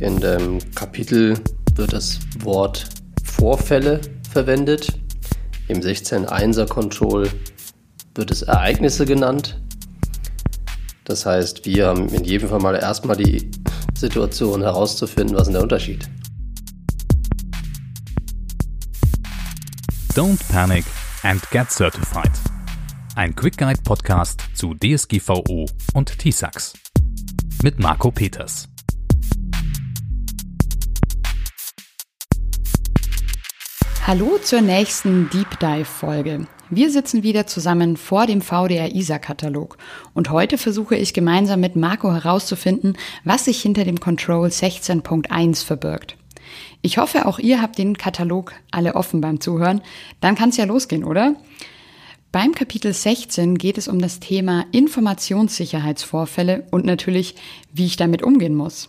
In dem Kapitel wird das Wort Vorfälle verwendet. Im 16.1er Control wird es Ereignisse genannt. Das heißt, wir haben in jedem Fall mal erstmal die Situation herauszufinden, was ist der Unterschied. Don't panic and get certified. Ein Quick Guide Podcast zu DSGVO und TISAX mit Marco Peters. Hallo zur nächsten Deep Dive Folge. Wir sitzen wieder zusammen vor dem VDR ISA Katalog und heute versuche ich gemeinsam mit Marco herauszufinden, was sich hinter dem Control 16.1 verbirgt. Ich hoffe, auch ihr habt den Katalog alle offen beim Zuhören. Dann kann es ja losgehen, oder? Beim Kapitel 16 geht es um das Thema Informationssicherheitsvorfälle und natürlich, wie ich damit umgehen muss.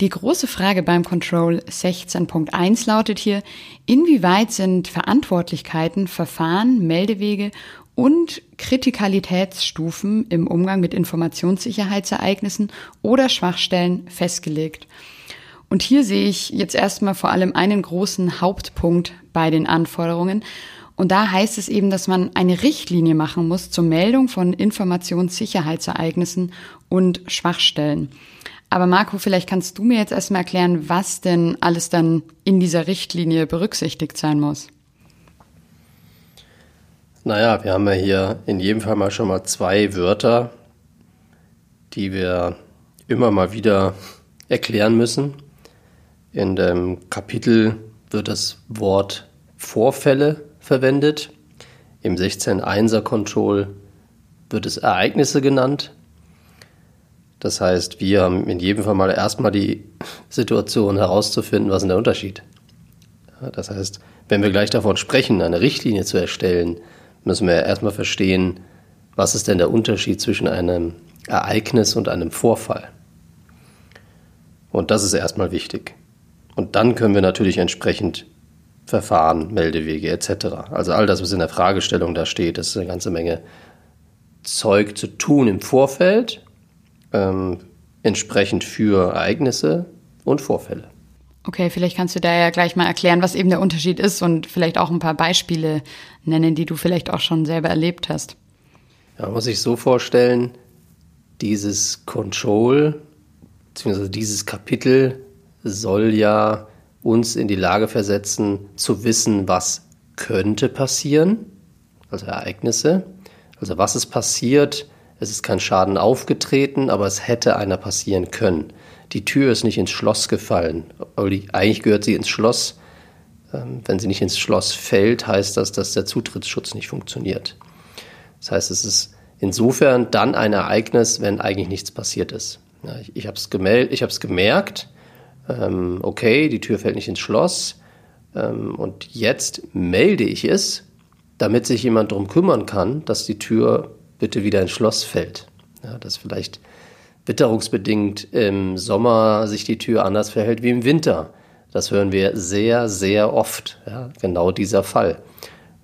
Die große Frage beim Control 16.1 lautet hier, inwieweit sind Verantwortlichkeiten, Verfahren, Meldewege und Kritikalitätsstufen im Umgang mit Informationssicherheitsereignissen oder Schwachstellen festgelegt? Und hier sehe ich jetzt erstmal vor allem einen großen Hauptpunkt bei den Anforderungen. Und da heißt es eben, dass man eine Richtlinie machen muss zur Meldung von Informationssicherheitsereignissen und Schwachstellen. Aber Marco, vielleicht kannst du mir jetzt erstmal erklären, was denn alles dann in dieser Richtlinie berücksichtigt sein muss. Naja, wir haben ja hier in jedem Fall mal schon mal zwei Wörter, die wir immer mal wieder erklären müssen. In dem Kapitel wird das Wort Vorfälle verwendet. Im 16.1er Control wird es Ereignisse genannt. Das heißt, wir haben in jedem Fall mal erstmal die Situation herauszufinden, was ist der Unterschied. Das heißt, wenn wir gleich davon sprechen, eine Richtlinie zu erstellen, müssen wir erstmal verstehen, was ist denn der Unterschied zwischen einem Ereignis und einem Vorfall. Und das ist erstmal wichtig. Und dann können wir natürlich entsprechend Verfahren, Meldewege etc. Also all das, was in der Fragestellung da steht, das ist eine ganze Menge Zeug zu tun im Vorfeld ähm, entsprechend für Ereignisse und Vorfälle. Okay, vielleicht kannst du da ja gleich mal erklären, was eben der Unterschied ist und vielleicht auch ein paar Beispiele nennen, die du vielleicht auch schon selber erlebt hast. Ja, man muss sich so vorstellen, dieses Control, beziehungsweise dieses Kapitel soll ja uns in die Lage versetzen, zu wissen, was könnte passieren, also Ereignisse, also was ist passiert, es ist kein Schaden aufgetreten, aber es hätte einer passieren können. Die Tür ist nicht ins Schloss gefallen. Eigentlich gehört sie ins Schloss. Ähm, wenn sie nicht ins Schloss fällt, heißt das, dass der Zutrittsschutz nicht funktioniert. Das heißt, es ist insofern dann ein Ereignis, wenn eigentlich nichts passiert ist. ich habe es gemerkt, ähm, okay, die Tür fällt nicht ins Schloss ähm, und jetzt melde ich es, damit sich jemand darum kümmern kann, dass die Tür bitte wieder ins Schloss fällt. Ja, dass vielleicht witterungsbedingt im Sommer sich die Tür anders verhält wie im Winter. Das hören wir sehr, sehr oft. Ja, genau dieser Fall.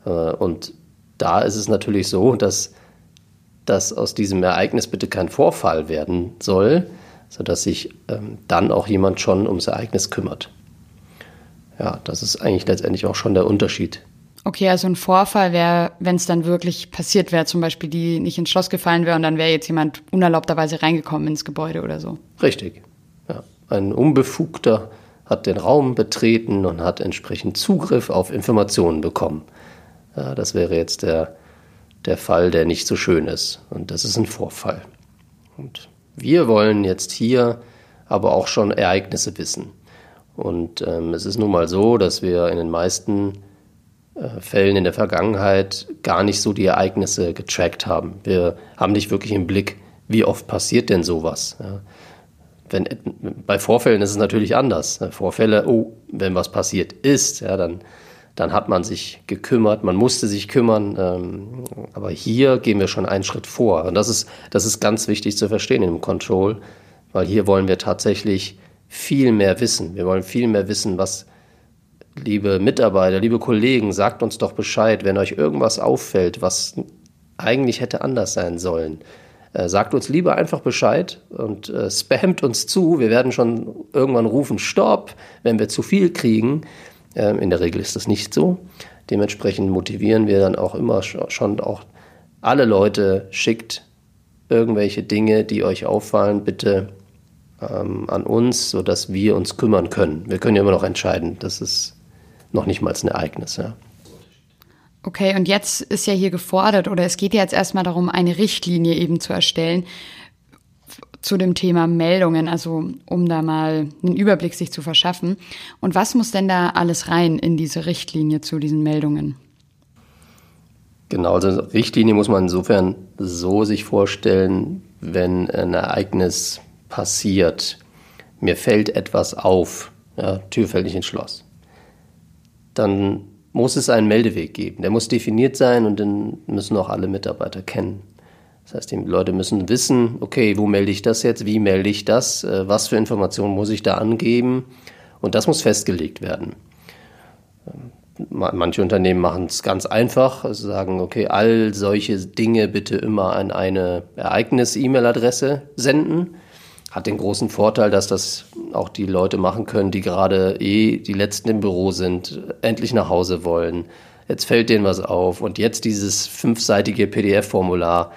Äh, und da ist es natürlich so, dass, dass aus diesem Ereignis bitte kein Vorfall werden soll, sodass sich ähm, dann auch jemand schon ums Ereignis kümmert. Ja, das ist eigentlich letztendlich auch schon der Unterschied Okay, also ein Vorfall wäre, wenn es dann wirklich passiert wäre, zum Beispiel die nicht ins Schloss gefallen wäre und dann wäre jetzt jemand unerlaubterweise reingekommen ins Gebäude oder so. Richtig. Ja. Ein Unbefugter hat den Raum betreten und hat entsprechend Zugriff auf Informationen bekommen. Ja, das wäre jetzt der, der Fall, der nicht so schön ist. Und das ist ein Vorfall. Und wir wollen jetzt hier aber auch schon Ereignisse wissen. Und ähm, es ist nun mal so, dass wir in den meisten Fällen in der Vergangenheit gar nicht so die Ereignisse getrackt haben. Wir haben nicht wirklich im Blick, wie oft passiert denn sowas. Ja. Wenn, bei Vorfällen ist es natürlich anders. Vorfälle, oh, wenn was passiert ist, ja, dann, dann hat man sich gekümmert, man musste sich kümmern. Ähm, aber hier gehen wir schon einen Schritt vor. Und das ist, das ist ganz wichtig zu verstehen im Control, weil hier wollen wir tatsächlich viel mehr wissen. Wir wollen viel mehr wissen, was, liebe Mitarbeiter, liebe Kollegen, sagt uns doch Bescheid, wenn euch irgendwas auffällt, was eigentlich hätte anders sein sollen. Äh, sagt uns lieber einfach Bescheid und äh, spammt uns zu. Wir werden schon irgendwann rufen, stopp, wenn wir zu viel kriegen. Ähm, in der Regel ist das nicht so. Dementsprechend motivieren wir dann auch immer schon auch alle Leute, schickt irgendwelche Dinge, die euch auffallen, bitte ähm, an uns, sodass wir uns kümmern können. Wir können ja immer noch entscheiden. Das ist noch nicht mal ein Ereignis. Ja. Okay, und jetzt ist ja hier gefordert, oder es geht ja jetzt erstmal darum, eine Richtlinie eben zu erstellen zu dem Thema Meldungen, also um da mal einen Überblick sich zu verschaffen. Und was muss denn da alles rein in diese Richtlinie zu diesen Meldungen? Genau, also Richtlinie muss man insofern so sich vorstellen, wenn ein Ereignis passiert, mir fällt etwas auf, ja, Tür fällt nicht ins Schloss, dann muss es einen Meldeweg geben. Der muss definiert sein und den müssen auch alle Mitarbeiter kennen. Das heißt, die Leute müssen wissen, okay, wo melde ich das jetzt, wie melde ich das, äh, was für Informationen muss ich da angeben und das muss festgelegt werden. Ähm, manche Unternehmen machen es ganz einfach, also sagen, okay, all solche Dinge bitte immer an eine Ereignis-E-Mail-Adresse senden. Hat den großen Vorteil, dass das auch die Leute machen können, die gerade eh die Letzten im Büro sind, endlich nach Hause wollen. Jetzt fällt denen was auf und jetzt dieses fünfseitige PDF-Formular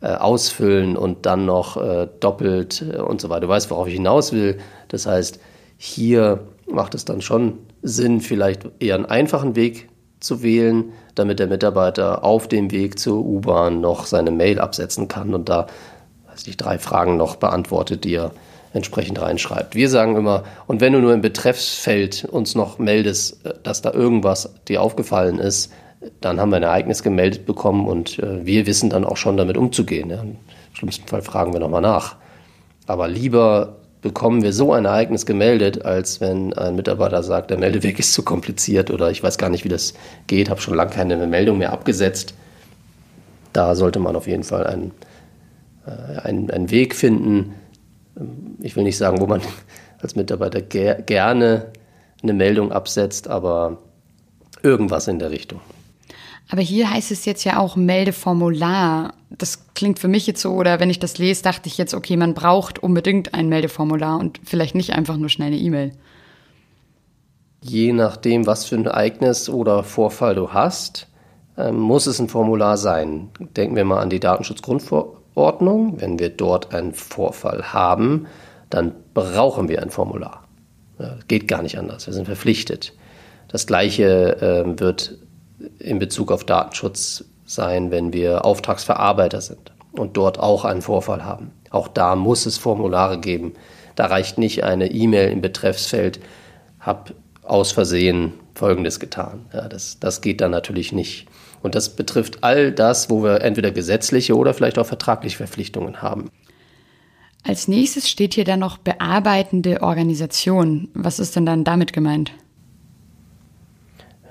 äh, ausfüllen und dann noch äh, doppelt äh, und so weiter. Du weißt, worauf ich hinaus will. Das heißt, hier macht es dann schon Sinn, vielleicht eher einen einfachen Weg zu wählen, damit der Mitarbeiter auf dem Weg zur U-Bahn noch seine Mail absetzen kann und da weiß nicht, drei Fragen noch beantwortet, die er entsprechend reinschreibt. Wir sagen immer, und wenn du nur im Betreffsfeld uns noch meldest, äh, dass da irgendwas dir aufgefallen ist, dann haben wir ein Ereignis gemeldet bekommen und äh, wir wissen dann auch schon damit umzugehen. Im schlimmsten Fall fragen wir nochmal nach. Aber lieber bekommen wir so ein Ereignis gemeldet, als wenn ein Mitarbeiter sagt, der Meldeweg ist zu kompliziert oder ich weiß gar nicht, wie das geht, habe schon lange keine Meldung mehr abgesetzt. Da sollte man auf jeden Fall einen, einen, einen Weg finden. Ich will nicht sagen, wo man als Mitarbeiter ger gerne eine Meldung absetzt, aber irgendwas in der Richtung. Aber hier heißt es jetzt ja auch Meldeformular. Das klingt für mich jetzt so, oder wenn ich das lese, dachte ich jetzt, okay, man braucht unbedingt ein Meldeformular und vielleicht nicht einfach nur schnell eine E-Mail. Je nachdem, was für ein Ereignis oder Vorfall du hast, ähm, muss es ein Formular sein. Denken wir mal an die Datenschutzgrundverordnung. Wenn wir dort einen Vorfall haben, dann brauchen wir ein Formular. geht gar nicht anders. Wir sind verpflichtet. Das Gleiche ähm, wird in Bezug auf Datenschutz sein, wenn wir Auftragsverarbeiter sind und dort auch einen Vorfall haben. Auch da muss es Formulare geben. Da reicht nicht eine E-Mail im Betreffsfeld, hab aus Versehen Folgendes getan. Ja, das, das geht dann natürlich nicht. Und das betrifft all das, wo wir entweder gesetzliche oder vielleicht auch vertragliche Verpflichtungen haben. Als nächstes steht hier dann noch bearbeitende Organisation. Was ist denn dann damit gemeint?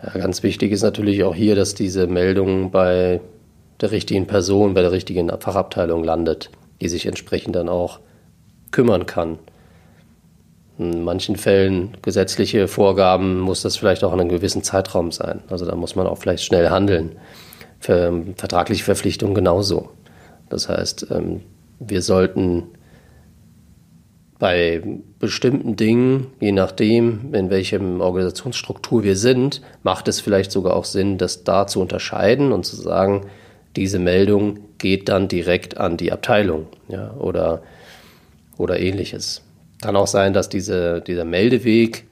Ja, ganz wichtig ist natürlich auch hier, dass diese Meldung bei der richtigen Person, bei der richtigen Fachabteilung landet, die sich entsprechend dann auch kümmern kann. In manchen Fällen gesetzliche Vorgaben muss das vielleicht auch in einem gewissen Zeitraum sein. Also da muss man auch vielleicht schnell handeln. Für vertragliche Verpflichtungen genauso. Das heißt, ähm, wir sollten bei bestimmten Dingen, je nachdem, in welchem Organisationsstruktur wir sind, macht es vielleicht sogar auch Sinn, das da zu unterscheiden und zu sagen, diese Meldung geht dann direkt an die Abteilung ja, oder, oder ähnliches. Kann auch sein, dass diese, dieser Meldeweg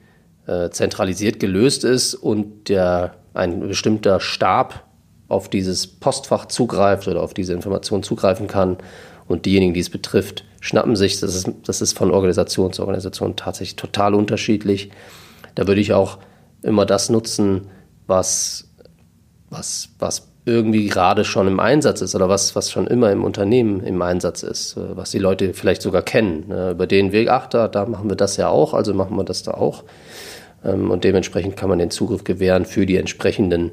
äh, zentralisiert gelöst ist und der, ein bestimmter Stab auf dieses Postfach zugreift oder auf diese Information zugreifen kann und diejenigen, die es betrifft, schnappen sich, das ist, das ist von Organisation zu Organisation tatsächlich total unterschiedlich. Da würde ich auch immer das nutzen, was, was, was irgendwie gerade schon im Einsatz ist oder was, was schon immer im Unternehmen im Einsatz ist, äh, was die Leute vielleicht sogar kennen. Ne? Über den Weg, ach, da, da machen wir das ja auch, also machen wir das da auch. Ähm, und dementsprechend kann man den Zugriff gewähren für die entsprechenden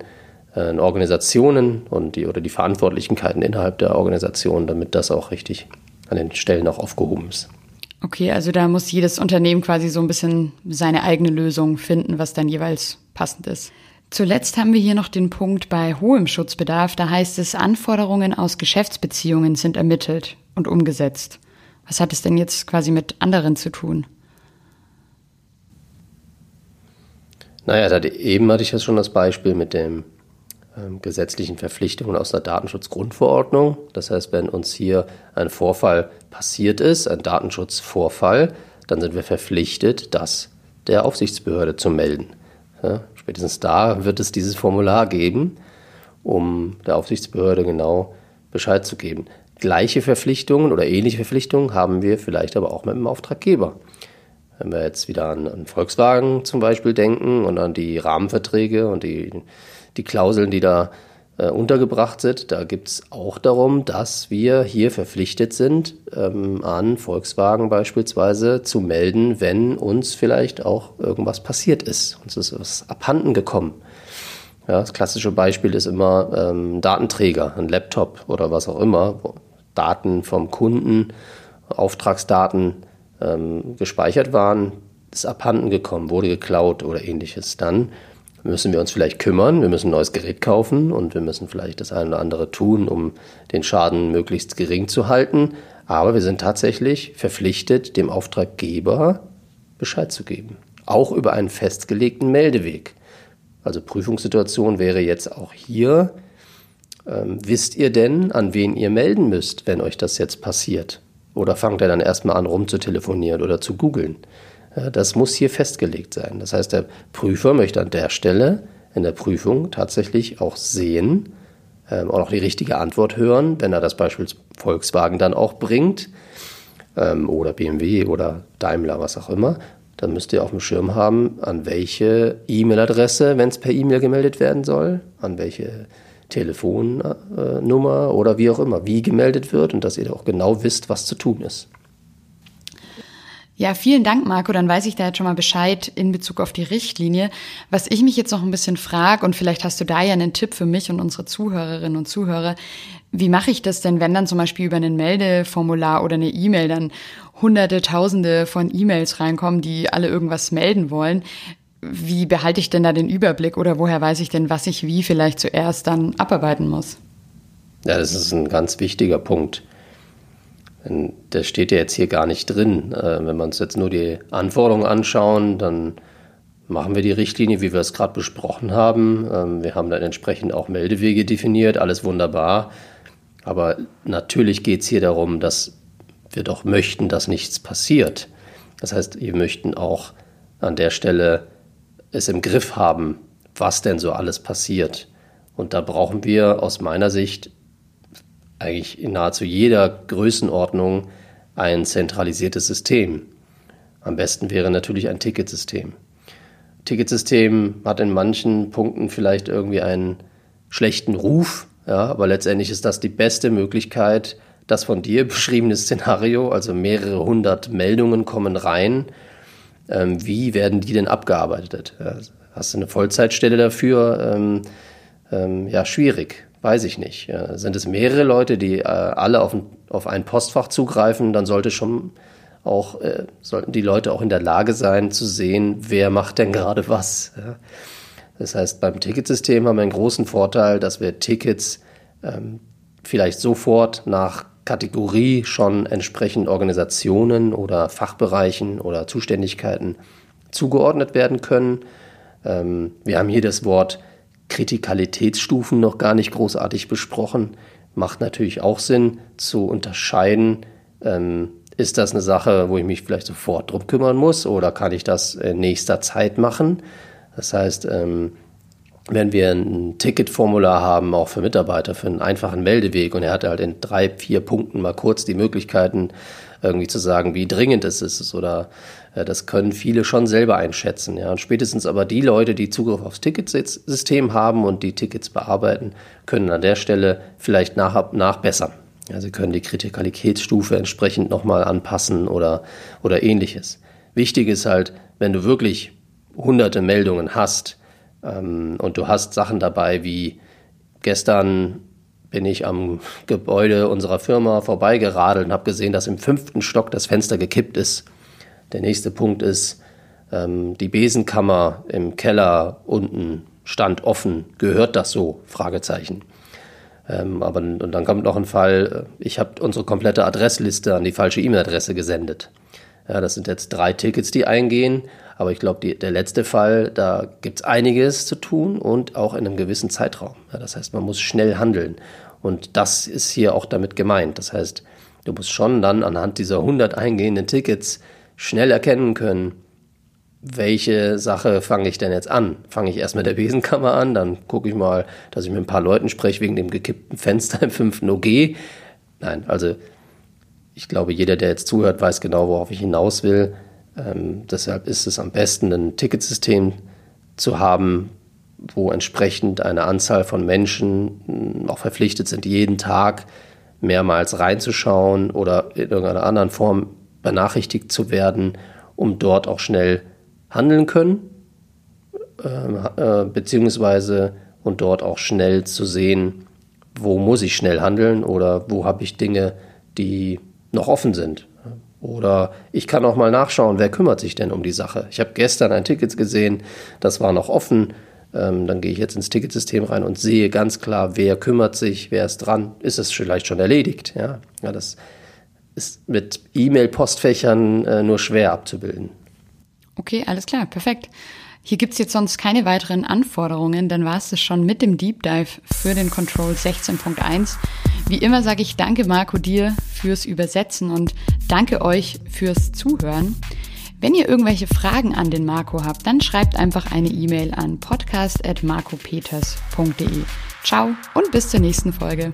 äh, Organisationen und die oder die Verantwortlichkeiten innerhalb der Organisation, damit das auch richtig an den Stellen auch aufgehoben ist. Okay, also da muss jedes Unternehmen quasi so ein bisschen seine eigene Lösung finden, was dann jeweils passend ist. Zuletzt haben wir hier noch den Punkt bei hohem Schutzbedarf. Da heißt es, Anforderungen aus Geschäftsbeziehungen sind ermittelt. und umgesetzt. Was hat es denn jetzt quasi mit anderen zu tun? Naja, eben hatte ich ja schon das Beispiel mit den ähm, gesetzlichen Verpflichtungen aus der Datenschutzgrundverordnung. Das heißt, wenn uns hier ein Vorfall passiert ist, ein Datenschutzvorfall, dann sind wir verpflichtet, das der Aufsichtsbehörde zu melden. Ja, spätestens da wird es dieses Formular geben, um der Aufsichtsbehörde genau Bescheid zu geben. Gleiche Verpflichtungen oder ähnliche Verpflichtungen haben wir vielleicht aber auch mit dem Auftraggeber. Wenn wir jetzt wieder an, an Volkswagen zum Beispiel denken und an die Rahmenverträge und die, die Klauseln, die da äh, untergebracht sind, da gibt es auch darum, dass wir hier verpflichtet sind, ähm, an Volkswagen beispielsweise zu melden, wenn uns vielleicht auch irgendwas passiert ist. Uns ist was abhanden gekommen. Ja, das klassische Beispiel ist immer ähm, Datenträger, ein Laptop oder was auch immer, Daten vom Kunden, Auftragsdaten ähm, gespeichert waren, ist abhanden gekommen, wurde geklaut oder ähnliches. Dann müssen wir uns vielleicht kümmern, wir müssen ein neues Gerät kaufen und wir müssen vielleicht das eine oder andere tun, um den Schaden möglichst gering zu halten. Aber wir sind tatsächlich verpflichtet, dem Auftraggeber Bescheid zu geben. Auch über einen festgelegten Meldeweg. Also Prüfungssituation wäre jetzt auch hier, ähm, wisst ihr denn, an wen ihr melden müsst, wenn euch das jetzt passiert? Oder fangt er dann erstmal an, rumzutelefonieren oder zu googeln? Das muss hier festgelegt sein. Das heißt, der Prüfer möchte an der Stelle in der Prüfung tatsächlich auch sehen ähm, und auch die richtige Antwort hören, wenn er das Beispiel Volkswagen dann auch bringt ähm, oder BMW oder Daimler, was auch immer. Dann müsst ihr auf dem Schirm haben, an welche E-Mail-Adresse, wenn es per E-Mail gemeldet werden soll, an welche Telefonnummer oder wie auch immer, wie gemeldet wird und dass ihr auch genau wisst, was zu tun ist. Ja, vielen Dank, Marco. Dann weiß ich da jetzt schon mal Bescheid in Bezug auf die Richtlinie. Was ich mich jetzt noch ein bisschen frage, und vielleicht hast du da ja einen Tipp für mich und unsere Zuhörerinnen und Zuhörer, wie mache ich das denn, wenn dann zum Beispiel über ein Meldeformular oder eine E-Mail dann hunderte, tausende von E-Mails reinkommen, die alle irgendwas melden wollen? wie behalte ich denn da den Überblick oder woher weiß ich denn, was ich wie vielleicht zuerst dann abarbeiten muss? Ja, das ist ein ganz wichtiger Punkt. Das steht ja jetzt hier gar nicht drin. Äh, wenn wir uns jetzt nur die Anforderungen anschauen, dann machen wir die Richtlinie, wie wir es gerade besprochen haben. Ähm, wir haben dann entsprechend auch Meldewege definiert, alles wunderbar. Aber natürlich geht es hier darum, dass wir doch möchten, dass nichts passiert. Das heißt, wir möchten auch an der Stelle es im Griff haben, was denn so alles passiert. Und da brauchen wir aus meiner Sicht eigentlich in nahezu jeder Größenordnung ein zentralisiertes System. Am besten wäre natürlich ein Ticketsystem. Ticketsystem hat in manchen Punkten vielleicht irgendwie einen schlechten Ruf, ja, aber letztendlich ist das die beste Möglichkeit, das von dir beschriebene Szenario, also mehrere hundert Meldungen kommen rein ähm, wie werden die denn abgearbeitet? hast du eine Vollzeitstelle dafür? Ähm, ähm, ja, schwierig, weiß ich nicht. Sind es mehrere Leute, die äh, alle auf ein, auf ein Postfach zugreifen, dann sollte schon auch, äh, sollten die Leute auch in der Lage sein zu sehen, wer macht denn gerade was. Ja? Das heißt, beim Ticketsystem haben wir einen großen Vorteil, dass wir Tickets ähm, vielleicht sofort nach Kategorie schon entsprechend Organisationen oder Fachbereichen oder Zuständigkeiten zugeordnet werden können. Ähm, wir haben hier das Wort Kritikalitätsstufen noch gar nicht großartig besprochen. Macht natürlich auch Sinn zu unterscheiden, ähm, ist das eine Sache, wo ich mich vielleicht sofort drum kümmern muss oder kann ich das in nächster Zeit machen? Das heißt, ähm, wenn wir ein Ticketformular haben, auch für Mitarbeiter, für einen einfachen Meldeweg und er hat halt in drei, vier Punkten mal kurz die Möglichkeiten, irgendwie zu sagen, wie dringend es ist oder äh, das können viele schon selber einschätzen. Ja. Und spätestens aber die Leute, die Zugriff aufs Ticketsystem haben und die Tickets bearbeiten, können an der Stelle vielleicht nach, nachbessern. Ja, sie können die Kritikalitätsstufe entsprechend nochmal anpassen oder, oder ähnliches. Wichtig ist halt, wenn du wirklich hunderte Meldungen hast, ähm, und du hast Sachen dabei wie gestern bin ich am Gebäude unserer Firma vorbeigeradelt und habe gesehen, dass im fünften Stock das Fenster gekippt ist. Der nächste Punkt ist, ähm, die Besenkammer im Keller unten stand offen. Gehört das so? Fragezeichen. Ähm, aber und dann kommt noch ein Fall, äh, ich habe unsere komplette Adressliste an die falsche E-Mail-Adresse gesendet. Ja, das sind jetzt drei Tickets, die eingehen. Aber ich glaube, der letzte Fall, da gibt es einiges zu tun und auch in einem gewissen Zeitraum. Ja, das heißt, man muss schnell handeln. Und das ist hier auch damit gemeint. Das heißt, du musst schon dann anhand dieser 100 eingehenden Tickets schnell erkennen können, welche Sache fange ich denn jetzt an? Fange ich erst mit der Besenkammer an, dann gucke ich mal, dass ich mit ein paar Leuten spreche wegen dem gekippten Fenster im fünften OG. Nein, also ich glaube, jeder, der jetzt zuhört, weiß genau, worauf ich hinaus will. Ähm, deshalb ist es am besten, ein Ticketsystem zu haben, wo entsprechend eine Anzahl von Menschen auch verpflichtet sind, jeden Tag mehrmals reinzuschauen oder in irgendeiner anderen Form benachrichtigt zu werden, um dort auch schnell handeln können, äh, beziehungsweise und dort auch schnell zu sehen, wo muss ich schnell handeln oder wo habe ich Dinge, die noch offen sind. Oder ich kann auch mal nachschauen, wer kümmert sich denn um die Sache. Ich habe gestern ein Ticket gesehen, das war noch offen. Ähm, dann gehe ich jetzt ins Ticketsystem rein und sehe ganz klar, wer kümmert sich, wer ist dran. Ist es vielleicht schon erledigt? Ja, ja das ist mit E-Mail-Postfächern äh, nur schwer abzubilden. Okay, alles klar, perfekt. Hier gibt's jetzt sonst keine weiteren Anforderungen, dann war es das schon mit dem Deep Dive für den Control 16.1. Wie immer sage ich danke Marco dir fürs Übersetzen und danke euch fürs Zuhören. Wenn ihr irgendwelche Fragen an den Marco habt, dann schreibt einfach eine E-Mail an podcast.marcopeters.de. Ciao und bis zur nächsten Folge.